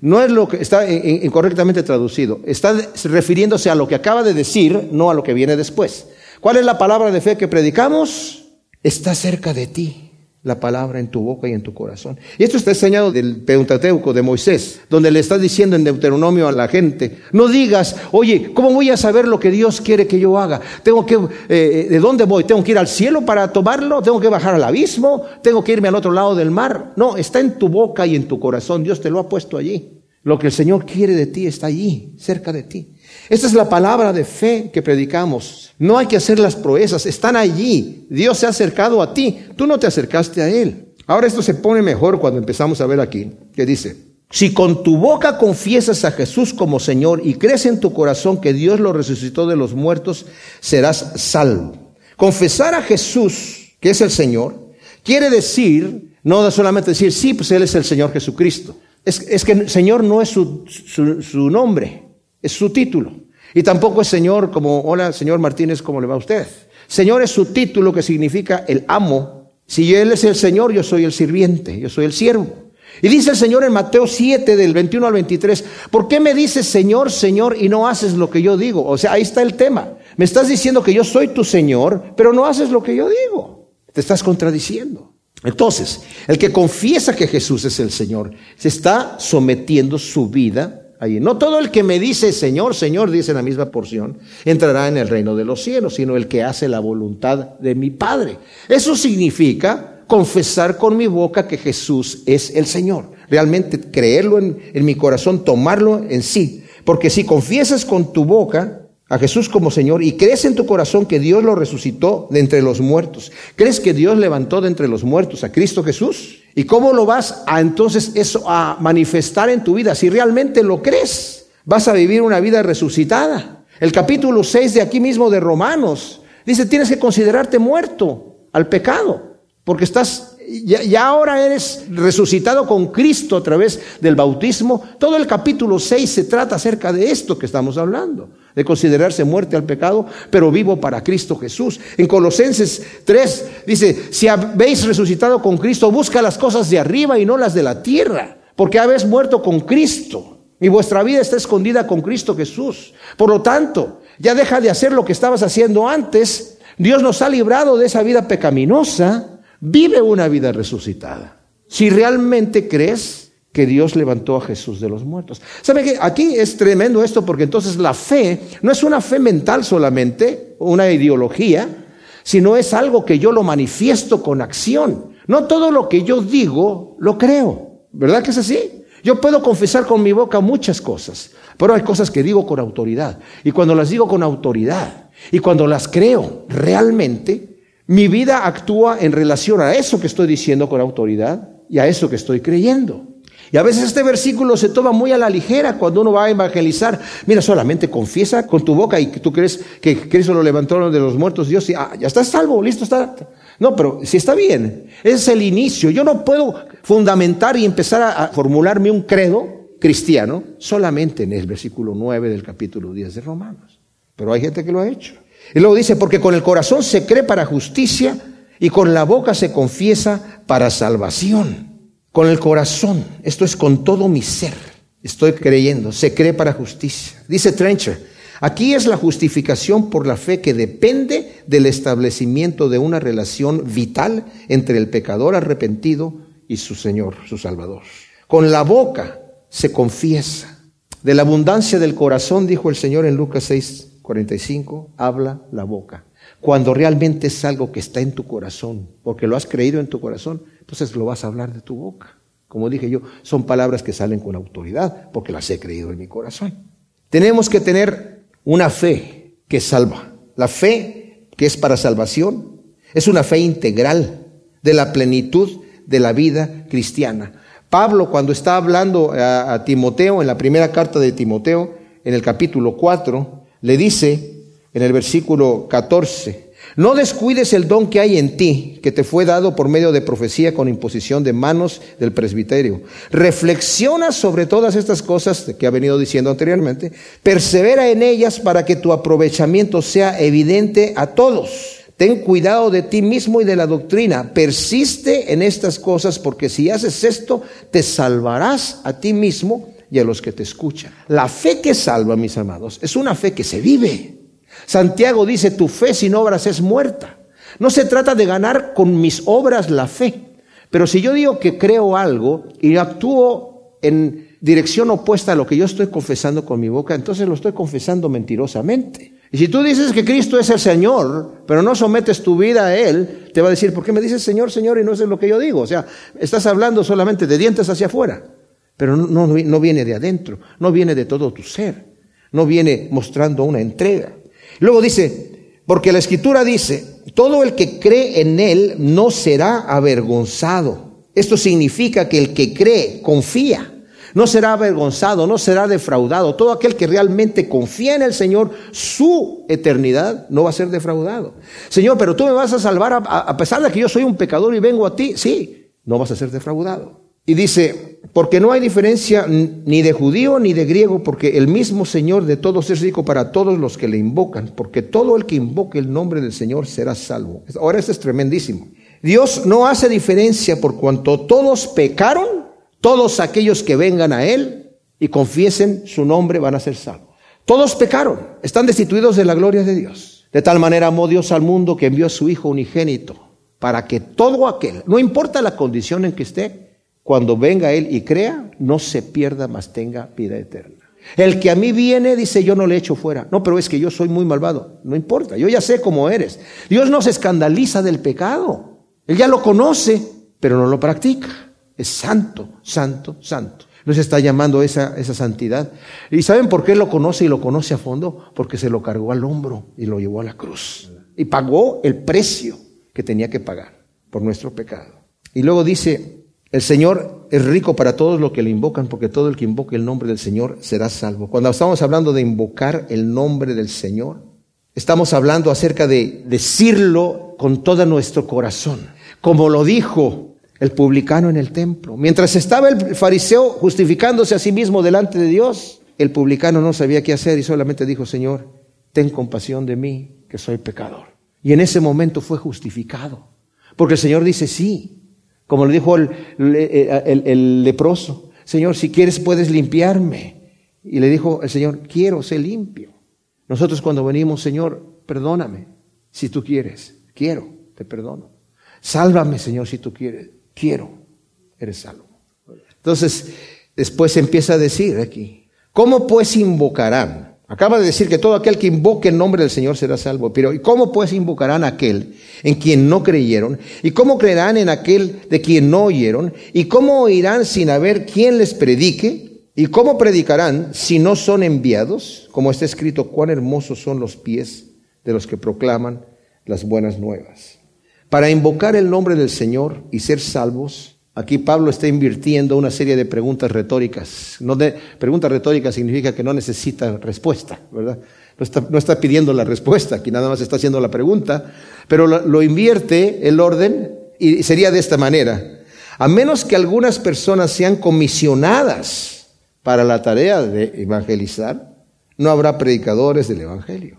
No es lo que está incorrectamente traducido. Está refiriéndose a lo que acaba de decir, no a lo que viene después. ¿Cuál es la palabra de fe que predicamos? Está cerca de ti la palabra en tu boca y en tu corazón. Y esto está enseñado del Pentateuco de Moisés, donde le está diciendo en Deuteronomio a la gente, no digas, oye, ¿cómo voy a saber lo que Dios quiere que yo haga? Tengo que, eh, ¿de dónde voy? ¿Tengo que ir al cielo para tomarlo? ¿Tengo que bajar al abismo? ¿Tengo que irme al otro lado del mar? No, está en tu boca y en tu corazón. Dios te lo ha puesto allí. Lo que el Señor quiere de ti está allí, cerca de ti. Esta es la palabra de fe que predicamos. No hay que hacer las proezas, están allí. Dios se ha acercado a ti, tú no te acercaste a Él. Ahora esto se pone mejor cuando empezamos a ver aquí, que dice, si con tu boca confiesas a Jesús como Señor y crees en tu corazón que Dios lo resucitó de los muertos, serás salvo. Confesar a Jesús, que es el Señor, quiere decir, no solamente decir, sí, pues Él es el Señor Jesucristo. Es, que Señor no es su, su nombre, es su título. Y tampoco es Señor como, hola, señor Martínez, ¿cómo le va a usted? Señor es su título que significa el amo. Si Él es el Señor, yo soy el sirviente, yo soy el siervo. Y dice el Señor en Mateo 7, del 21 al 23, ¿por qué me dices Señor, Señor y no haces lo que yo digo? O sea, ahí está el tema. Me estás diciendo que yo soy tu Señor, pero no haces lo que yo digo. Te estás contradiciendo. Entonces, el que confiesa que Jesús es el Señor, se está sometiendo su vida allí. No todo el que me dice Señor, Señor, dice la misma porción, entrará en el reino de los cielos, sino el que hace la voluntad de mi Padre. Eso significa confesar con mi boca que Jesús es el Señor. Realmente creerlo en, en mi corazón, tomarlo en sí. Porque si confiesas con tu boca a Jesús como Señor y crees en tu corazón que Dios lo resucitó de entre los muertos. ¿Crees que Dios levantó de entre los muertos a Cristo Jesús? ¿Y cómo lo vas a entonces eso a manifestar en tu vida? Si realmente lo crees, vas a vivir una vida resucitada. El capítulo 6 de aquí mismo de Romanos dice, tienes que considerarte muerto al pecado, porque estás ya, ahora eres resucitado con Cristo a través del bautismo. Todo el capítulo 6 se trata acerca de esto que estamos hablando, de considerarse muerte al pecado, pero vivo para Cristo Jesús. En Colosenses 3 dice, si habéis resucitado con Cristo, busca las cosas de arriba y no las de la tierra porque habéis muerto con Cristo y vuestra vida está escondida con Cristo Jesús. Por lo tanto, ya deja de hacer lo que estabas haciendo antes. Dios nos ha librado de esa vida pecaminosa. Vive una vida resucitada. Si realmente crees que Dios levantó a Jesús de los muertos. ¿Sabe que aquí es tremendo esto porque entonces la fe no es una fe mental solamente, una ideología, sino es algo que yo lo manifiesto con acción. No todo lo que yo digo lo creo. ¿Verdad que es así? Yo puedo confesar con mi boca muchas cosas, pero hay cosas que digo con autoridad. Y cuando las digo con autoridad y cuando las creo realmente, mi vida actúa en relación a eso que estoy diciendo con autoridad y a eso que estoy creyendo. Y a veces este versículo se toma muy a la ligera cuando uno va a evangelizar. Mira, solamente confiesa con tu boca y tú crees que Cristo lo levantó de los muertos, Dios, y, ah, ya está salvo, listo está. No, pero si está bien, ese es el inicio. Yo no puedo fundamentar y empezar a, formularme un credo cristiano solamente en el versículo 9 del capítulo 10 de Romanos. Pero hay gente que lo ha hecho. Y luego dice, porque con el corazón se cree para justicia y con la boca se confiesa para salvación. Con el corazón, esto es con todo mi ser, estoy creyendo, se cree para justicia. Dice Trencher, aquí es la justificación por la fe que depende del establecimiento de una relación vital entre el pecador arrepentido y su Señor, su Salvador. Con la boca se confiesa. De la abundancia del corazón, dijo el Señor en Lucas 6, 45, habla la boca. Cuando realmente es algo que está en tu corazón, porque lo has creído en tu corazón, entonces lo vas a hablar de tu boca. Como dije yo, son palabras que salen con autoridad, porque las he creído en mi corazón. Tenemos que tener una fe que salva. La fe que es para salvación es una fe integral de la plenitud de la vida cristiana. Pablo, cuando está hablando a, Timoteo, en la primera carta de Timoteo, en el capítulo 4, le dice, en el versículo 14. No descuides el don que hay en ti, que te fue dado por medio de profecía con imposición de manos del presbiterio. Reflexiona sobre todas estas cosas que ha venido diciendo anteriormente. Persevera en ellas para que tu aprovechamiento sea evidente a todos. Ten cuidado de ti mismo y de la doctrina. Persiste en estas cosas porque si haces esto, te salvarás a ti mismo y a los que te escuchan. La fe que salva, mis amados, es una fe que se vive. Santiago dice, tu fe sin obras es muerta. No se trata de ganar con mis obras la fe, pero si yo digo que creo algo y actúo en dirección opuesta a lo que yo estoy confesando con mi boca, entonces lo estoy confesando mentirosamente. Y si tú dices que Cristo es el Señor, pero no sometes tu vida a Él, te va a decir, ¿por qué me dices Señor, Señor y no es lo que yo digo? O sea, estás hablando solamente de dientes hacia afuera, pero no, no viene de adentro, no viene de todo tu ser, no viene mostrando una entrega. Luego dice, porque la escritura dice, todo el que cree en él no será avergonzado. Esto significa que el que cree, confía, no será avergonzado, no será defraudado. Todo aquel que realmente confía en el Señor, su eternidad no va a ser defraudado. Señor, pero tú me vas a salvar a, a pesar de que yo soy un pecador y vengo a ti. Sí, no vas a ser defraudado. Y dice, porque no hay diferencia ni de judío ni de griego, porque el mismo Señor de todos es rico para todos los que le invocan, porque todo el que invoque el nombre del Señor será salvo. Ahora esto es tremendísimo. Dios no hace diferencia por cuanto todos pecaron, todos aquellos que vengan a Él y confiesen su nombre van a ser salvos. Todos pecaron, están destituidos de la gloria de Dios. De tal manera amó Dios al mundo que envió a su Hijo unigénito, para que todo aquel, no importa la condición en que esté, cuando venga Él y crea, no se pierda, mas tenga vida eterna. El que a mí viene dice, yo no le echo fuera. No, pero es que yo soy muy malvado. No importa, yo ya sé cómo eres. Dios no se escandaliza del pecado. Él ya lo conoce, pero no lo practica. Es santo, santo, santo. Nos está llamando esa, esa santidad. ¿Y saben por qué lo conoce y lo conoce a fondo? Porque se lo cargó al hombro y lo llevó a la cruz. Y pagó el precio que tenía que pagar por nuestro pecado. Y luego dice, el Señor es rico para todos los que le invocan, porque todo el que invoque el nombre del Señor será salvo. Cuando estamos hablando de invocar el nombre del Señor, estamos hablando acerca de decirlo con todo nuestro corazón, como lo dijo el publicano en el templo. Mientras estaba el fariseo justificándose a sí mismo delante de Dios, el publicano no sabía qué hacer y solamente dijo, Señor, ten compasión de mí, que soy pecador. Y en ese momento fue justificado, porque el Señor dice, sí, como le dijo el, leproso, Señor, si quieres puedes limpiarme. Y le dijo el Señor, quiero ser limpio. Nosotros cuando venimos, Señor, perdóname, si tú quieres, quiero, te perdono. Sálvame, Señor, si tú quieres, quiero, eres salvo. Entonces, después empieza a decir aquí, ¿cómo pues invocarán? Acaba de decir que todo aquel que invoque el nombre del Señor será salvo. Pero ¿y cómo pues invocarán a aquel en quien no creyeron? ¿Y cómo creerán en aquel de quien no oyeron? ¿Y cómo oirán sin haber quien les predique? ¿Y cómo predicarán si no son enviados? Como está escrito, cuán hermosos son los pies de los que proclaman las buenas nuevas. Para invocar el nombre del Señor y ser salvos, Aquí Pablo está invirtiendo una serie de preguntas retóricas. No de, preguntas retóricas significa que no necesita respuesta, ¿verdad? No está, no está, pidiendo la respuesta, aquí nada más está haciendo la pregunta, pero lo, lo invierte el orden y sería de esta manera. A menos que algunas personas sean comisionadas para la tarea de evangelizar, no habrá predicadores del Evangelio.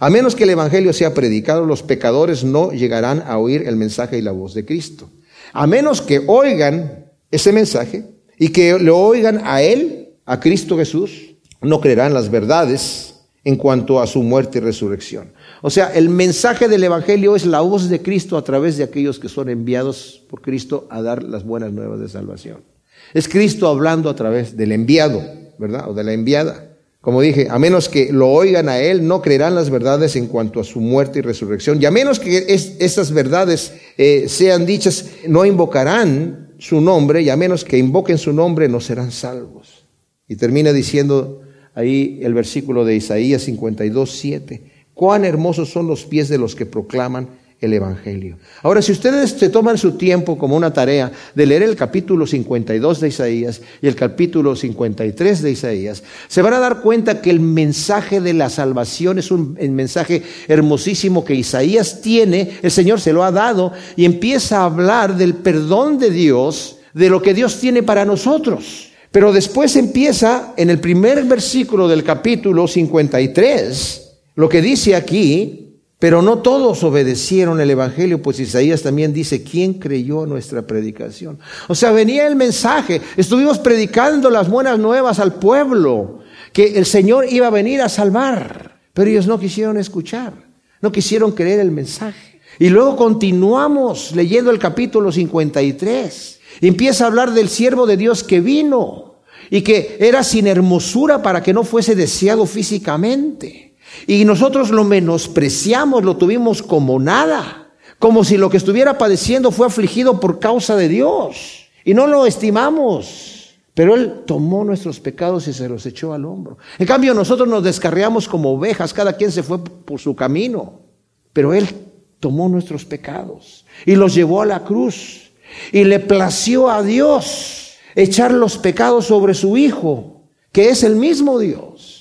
A menos que el Evangelio sea predicado, los pecadores no llegarán a oír el mensaje y la voz de Cristo. A menos que oigan ese mensaje y que lo oigan a Él, a Cristo Jesús, no creerán las verdades en cuanto a su muerte y resurrección. O sea, el mensaje del Evangelio es la voz de Cristo a través de aquellos que son enviados por Cristo a dar las buenas nuevas de salvación. Es Cristo hablando a través del enviado, ¿verdad? O de la enviada. Como dije, a menos que lo oigan a Él, no creerán las verdades en cuanto a su muerte y resurrección. Y a menos que esas verdades eh, sean dichas, no invocarán su nombre, y a menos que invoquen su nombre, no serán salvos. Y termina diciendo ahí el versículo de Isaías 52, 7. Cuán hermosos son los pies de los que proclaman el Evangelio. Ahora, si ustedes se toman su tiempo como una tarea de leer el capítulo 52 de Isaías y el capítulo 53 de Isaías, se van a dar cuenta que el mensaje de la salvación es un mensaje hermosísimo que Isaías tiene, el Señor se lo ha dado y empieza a hablar del perdón de Dios, de lo que Dios tiene para nosotros. Pero después empieza en el primer versículo del capítulo 53, lo que dice aquí, pero no todos obedecieron el Evangelio, pues Isaías también dice, ¿quién creyó nuestra predicación? O sea, venía el mensaje, estuvimos predicando las buenas nuevas al pueblo, que el Señor iba a venir a salvar, pero ellos no quisieron escuchar, no quisieron creer el mensaje. Y luego continuamos leyendo el capítulo 53, y empieza a hablar del siervo de Dios que vino y que era sin hermosura para que no fuese deseado físicamente. Y nosotros lo menospreciamos, lo tuvimos como nada, como si lo que estuviera padeciendo fue afligido por causa de Dios. Y no lo estimamos. Pero Él tomó nuestros pecados y se los echó al hombro. En cambio, nosotros nos descarriamos como ovejas, cada quien se fue por su camino. Pero Él tomó nuestros pecados y los llevó a la cruz. Y le plació a Dios echar los pecados sobre su Hijo, que es el mismo Dios,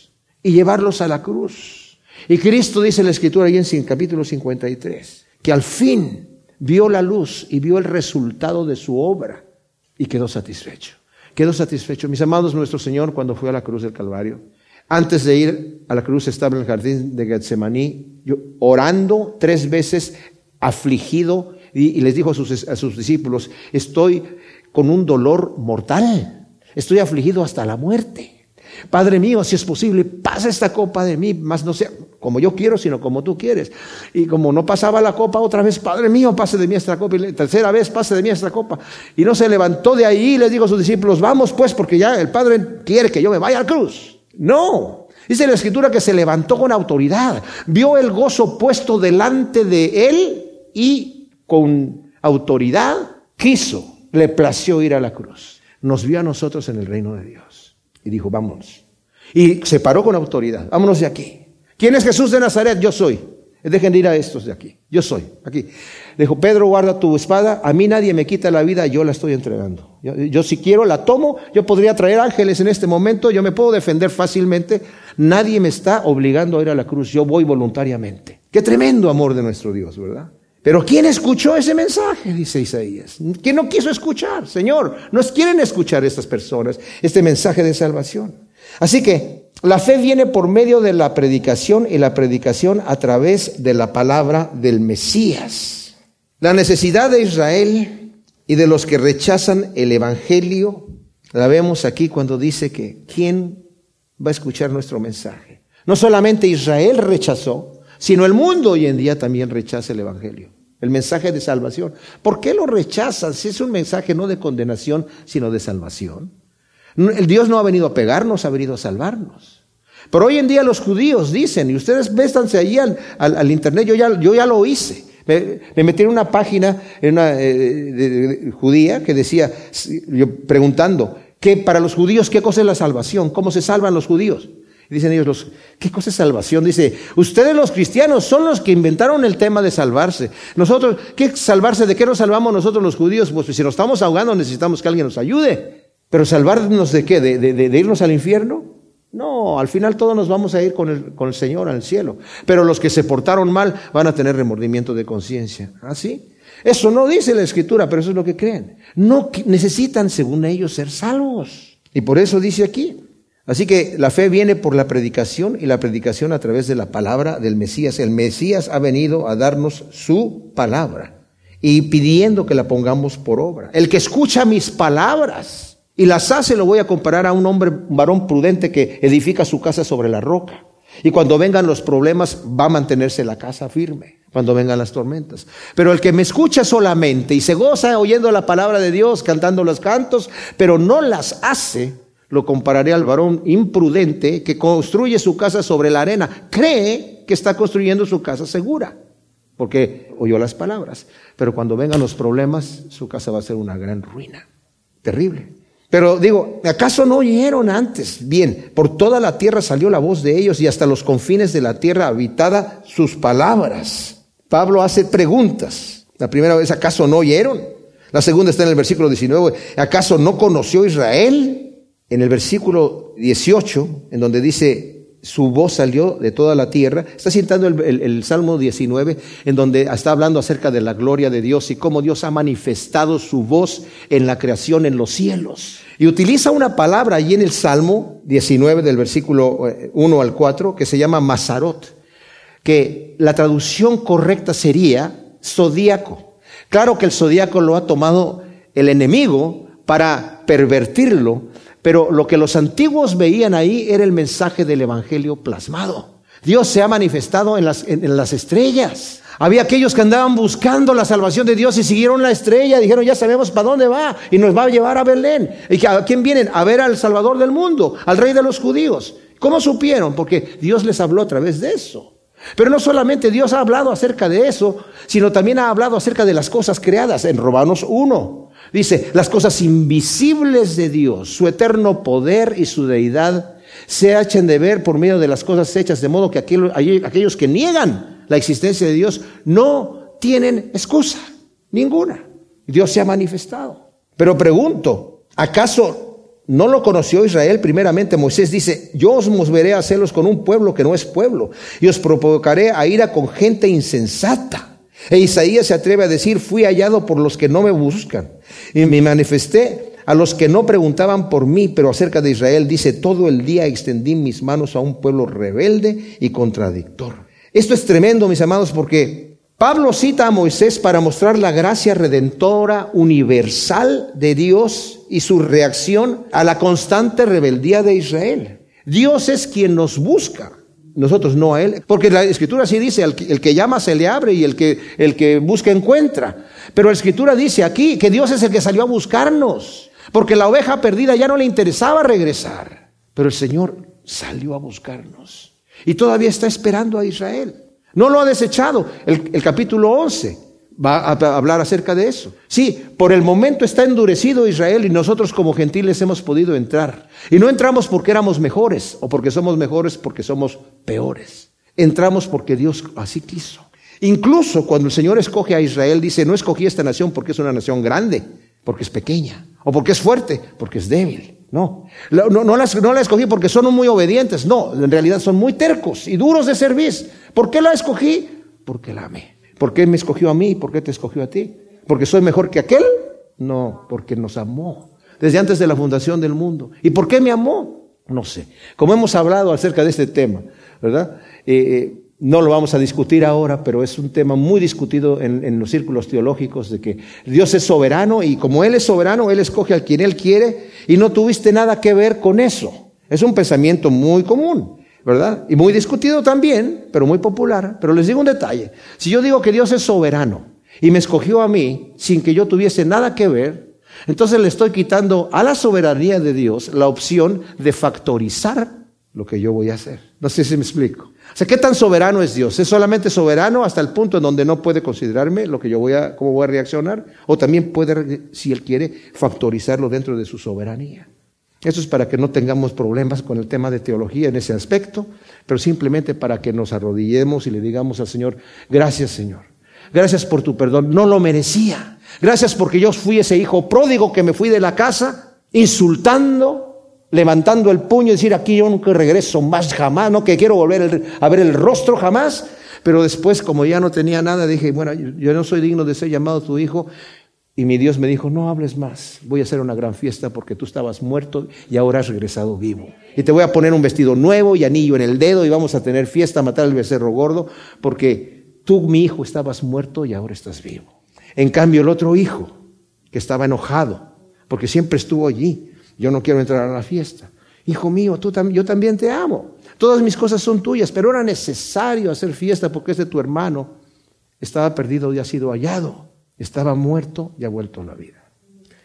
y llevarlos a la cruz. Y Cristo dice en la escritura ahí en capítulo 53, que al fin vio la luz y vio el resultado de su obra y quedó satisfecho. Quedó satisfecho. Mis amados, nuestro Señor cuando fue a la cruz del Calvario, antes de ir a la cruz estaba en el jardín de Getsemaní, orando tres veces, afligido, y, les dijo a sus, a sus discípulos, estoy con un dolor mortal, estoy afligido hasta la muerte. Padre mío, si es posible, pasa esta copa de mí, más no sea como yo quiero, sino como tú quieres. Y como no pasaba la copa otra vez, Padre mío, pase de mí esta copa, y la tercera vez pase de mí esta copa. Y no se levantó de ahí y le dijo a sus discípulos, vamos pues, porque ya el Padre quiere que yo me vaya a la cruz. No. Dice la escritura que se levantó con autoridad, vio el gozo puesto delante de él y con autoridad quiso, le plació ir a la cruz. Nos vio a nosotros en el reino de Dios y dijo, vámonos. Y se paró con autoridad, vámonos de aquí. ¿Quién es Jesús de Nazaret? Yo soy. Dejen de ir a estos de aquí. Yo soy, aquí. Dijo, Pedro, guarda tu espada. A mí nadie me quita la vida, yo la estoy entregando. Yo, si quiero la tomo, yo podría traer ángeles en este momento, yo me puedo defender fácilmente. Nadie me está obligando a ir a la cruz, yo voy voluntariamente. Qué tremendo amor de nuestro Dios, ¿verdad? Pero ¿quién escuchó ese mensaje? Dice Isaías. ¿Quién no quiso escuchar? Señor, no quieren escuchar estas personas este mensaje de salvación. Así que la fe viene por medio de la predicación y la predicación a través de la palabra del Mesías. La necesidad de Israel y de los que rechazan el Evangelio La vemos aquí cuando dice que ¿quién va a escuchar nuestro mensaje? No solamente Israel rechazó, sino el mundo hoy en día también rechaza el Evangelio, el mensaje de salvación. ¿Por qué lo rechazan si es un mensaje no de condenación, sino de salvación? El Dios no ha venido a pegarnos, ha venido a salvarnos. Pero hoy en día los judíos dicen, y ustedes véstanse allí al, internet, yo ya, yo ya lo hice. Me, metí en una página en una, eh, judía que decía, yo preguntando, ¿qué, para los judíos qué cosa es la salvación? ¿Cómo se salvan los judíos? Dicen ellos, los, ¿qué cosa es salvación? Dice, ustedes los cristianos son los que inventaron el tema de salvarse. Nosotros, ¿qué salvarse? ¿De qué nos salvamos nosotros los judíos? Pues si nos estamos ahogando necesitamos que alguien nos ayude. Pero salvarnos de qué? de irnos al infierno? No, al final todos nos vamos a ir con el, con el Señor al cielo. Pero los que se portaron mal van a tener remordimiento de conciencia. ¿Así? ¿Ah, eso no dice la Escritura, pero eso es lo que creen. No necesitan, según ellos, ser salvos. Y por eso dice aquí. Así que la fe viene por la predicación y la predicación a través de la palabra del Mesías. El Mesías ha venido a darnos su palabra y pidiendo que la pongamos por obra. El que escucha mis palabras y las hace, lo voy a comparar a un hombre, un varón prudente que edifica su casa sobre la roca. Y cuando vengan los problemas, va a mantenerse la casa firme, cuando vengan las tormentas. Pero el que me escucha solamente y se goza oyendo la palabra de Dios, cantando los cantos, pero no las hace, lo compararé al varón imprudente que construye su casa sobre la arena. Cree que está construyendo su casa segura, porque oyó las palabras. Pero cuando vengan los problemas, su casa va a ser una gran ruina. Terrible. Pero digo, ¿acaso no oyeron antes? Bien, por toda la tierra salió la voz de ellos y hasta los confines de la tierra habitada sus palabras. Pablo hace preguntas. La primera vez, ¿acaso no oyeron? La segunda está en el versículo 19. ¿Acaso no conoció Israel? En el versículo 18, en donde dice, su voz salió de toda la tierra. Está citando el, Salmo 19, en donde está hablando acerca de la gloria de Dios y cómo Dios ha manifestado su voz en la creación en los cielos. Y utiliza una palabra allí en el Salmo 19, del versículo 1 eh, al 4, que se llama Mazarot, que la traducción correcta sería zodíaco. Claro que el zodíaco lo ha tomado el enemigo para pervertirlo, pero lo que los antiguos veían ahí era el mensaje del Evangelio plasmado. Dios se ha manifestado en las, estrellas. Había aquellos que andaban buscando la salvación de Dios y siguieron la estrella, dijeron, ya sabemos para dónde va y nos va a llevar a Belén. ¿Y a quién vienen? A ver al Salvador del mundo, al Rey de los judíos. ¿Cómo supieron? Porque Dios les habló a través de eso. Pero no solamente Dios ha hablado acerca de eso, sino también ha hablado acerca de las cosas creadas en Romanos 1. Dice, las cosas invisibles de Dios, su eterno poder y su deidad, se echen de ver por medio de las cosas hechas, de modo que aquellos que niegan la existencia de Dios no tienen excusa ninguna. Dios se ha manifestado. Pero pregunto, ¿acaso no lo conoció Israel primeramente? Moisés dice, yo os moveré a celos con un pueblo que no es pueblo, y os provocaré a ira con gente insensata. E Isaías se atreve a decir, fui hallado por los que no me buscan. Y me manifesté a los que no preguntaban por mí, pero acerca de Israel dice, todo el día extendí mis manos a un pueblo rebelde y contradictor. Esto es tremendo, mis amados, porque Pablo cita a Moisés para mostrar la gracia redentora universal de Dios y su reacción a la constante rebeldía de Israel. Dios es quien nos busca nosotros no a Él. Porque la Escritura sí dice, el, que llama se le abre y el que, el que busca encuentra. Pero la Escritura dice aquí que Dios es el que salió a buscarnos. Porque la oveja perdida ya no le interesaba regresar. Pero el Señor salió a buscarnos. Y todavía está esperando a Israel. No lo ha desechado. El, capítulo 11 va a hablar acerca de eso. Sí, por el momento está endurecido Israel y nosotros como gentiles hemos podido entrar. Y no entramos porque éramos mejores o porque somos mejores porque somos peores. Entramos porque Dios así quiso. Incluso cuando el Señor escoge a Israel, dice, no escogí esta nación porque es una nación grande, porque es pequeña, o porque es fuerte, porque es débil. No, no, no, la, escogí porque son muy obedientes, no, en realidad son muy tercos y duros de servir. ¿Por qué la escogí? Porque la amé. ¿Por qué me escogió a mí? ¿Por qué te escogió a ti? ¿Porque soy mejor que aquel? No, porque nos amó desde antes de la fundación del mundo. ¿Y por qué me amó? No sé. Como hemos hablado acerca de este tema, ¿verdad? Eh, eh, no lo vamos a discutir ahora, pero es un tema muy discutido en, los círculos teológicos de que Dios es soberano y como Él es soberano, Él escoge a quien Él quiere y no tuviste nada que ver con eso. Es un pensamiento muy común, ¿verdad? Y muy discutido también, pero muy popular. Pero les digo un detalle. Si yo digo que Dios es soberano y me escogió a mí sin que yo tuviese nada que ver, entonces le estoy quitando a la soberanía de Dios la opción de factorizar lo que yo voy a hacer. No sé si me explico. O sea, ¿qué tan soberano es Dios? ¿Es solamente soberano hasta el punto en donde no puede considerarme lo que yo voy a, cómo voy a reaccionar? O también puede, si Él quiere, factorizarlo dentro de su soberanía. Eso es para que no tengamos problemas con el tema de teología en ese aspecto, pero simplemente para que nos arrodillemos y le digamos al Señor, gracias Señor, gracias por tu perdón, no lo merecía, gracias porque yo fui ese hijo pródigo que me fui de la casa insultando, levantando el puño y decir, aquí yo nunca regreso más jamás, no que quiero volver a ver el rostro jamás. Pero después, como ya no tenía nada, dije, bueno, yo no soy digno de ser llamado tu hijo. Y mi Dios me dijo, no hables más, voy a hacer una gran fiesta porque tú estabas muerto y ahora has regresado vivo. Y te voy a poner un vestido nuevo y anillo en el dedo y vamos a tener fiesta, matar al becerro gordo, porque tú, mi hijo, estabas muerto y ahora estás vivo. En cambio, el otro hijo, que estaba enojado, porque siempre estuvo allí, yo no quiero entrar a la fiesta. Hijo mío, tú yo también te amo. Todas mis cosas son tuyas, pero era necesario hacer fiesta porque este tu hermano estaba perdido y ha sido hallado. Estaba muerto y ha vuelto a la vida.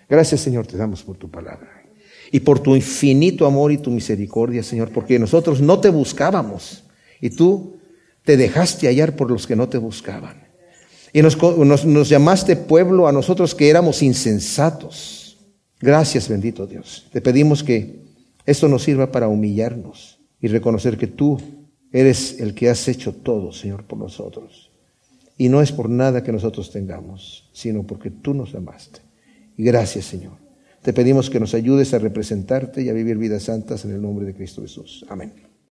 Gracias, Señor, te damos por tu palabra. Y por tu infinito amor y tu misericordia, Señor, porque nosotros no te buscábamos y tú te dejaste hallar por los que no te buscaban. Y nos, nos llamaste pueblo a nosotros que éramos insensatos Gracias, bendito Dios. Te pedimos que esto nos sirva para humillarnos y reconocer que tú eres el que has hecho todo, Señor, por nosotros. Y no es por nada que nosotros tengamos, sino porque tú nos amaste. Y gracias, Señor. Te pedimos que nos ayudes a representarte y a vivir vidas santas en el nombre de Cristo Jesús. Amén.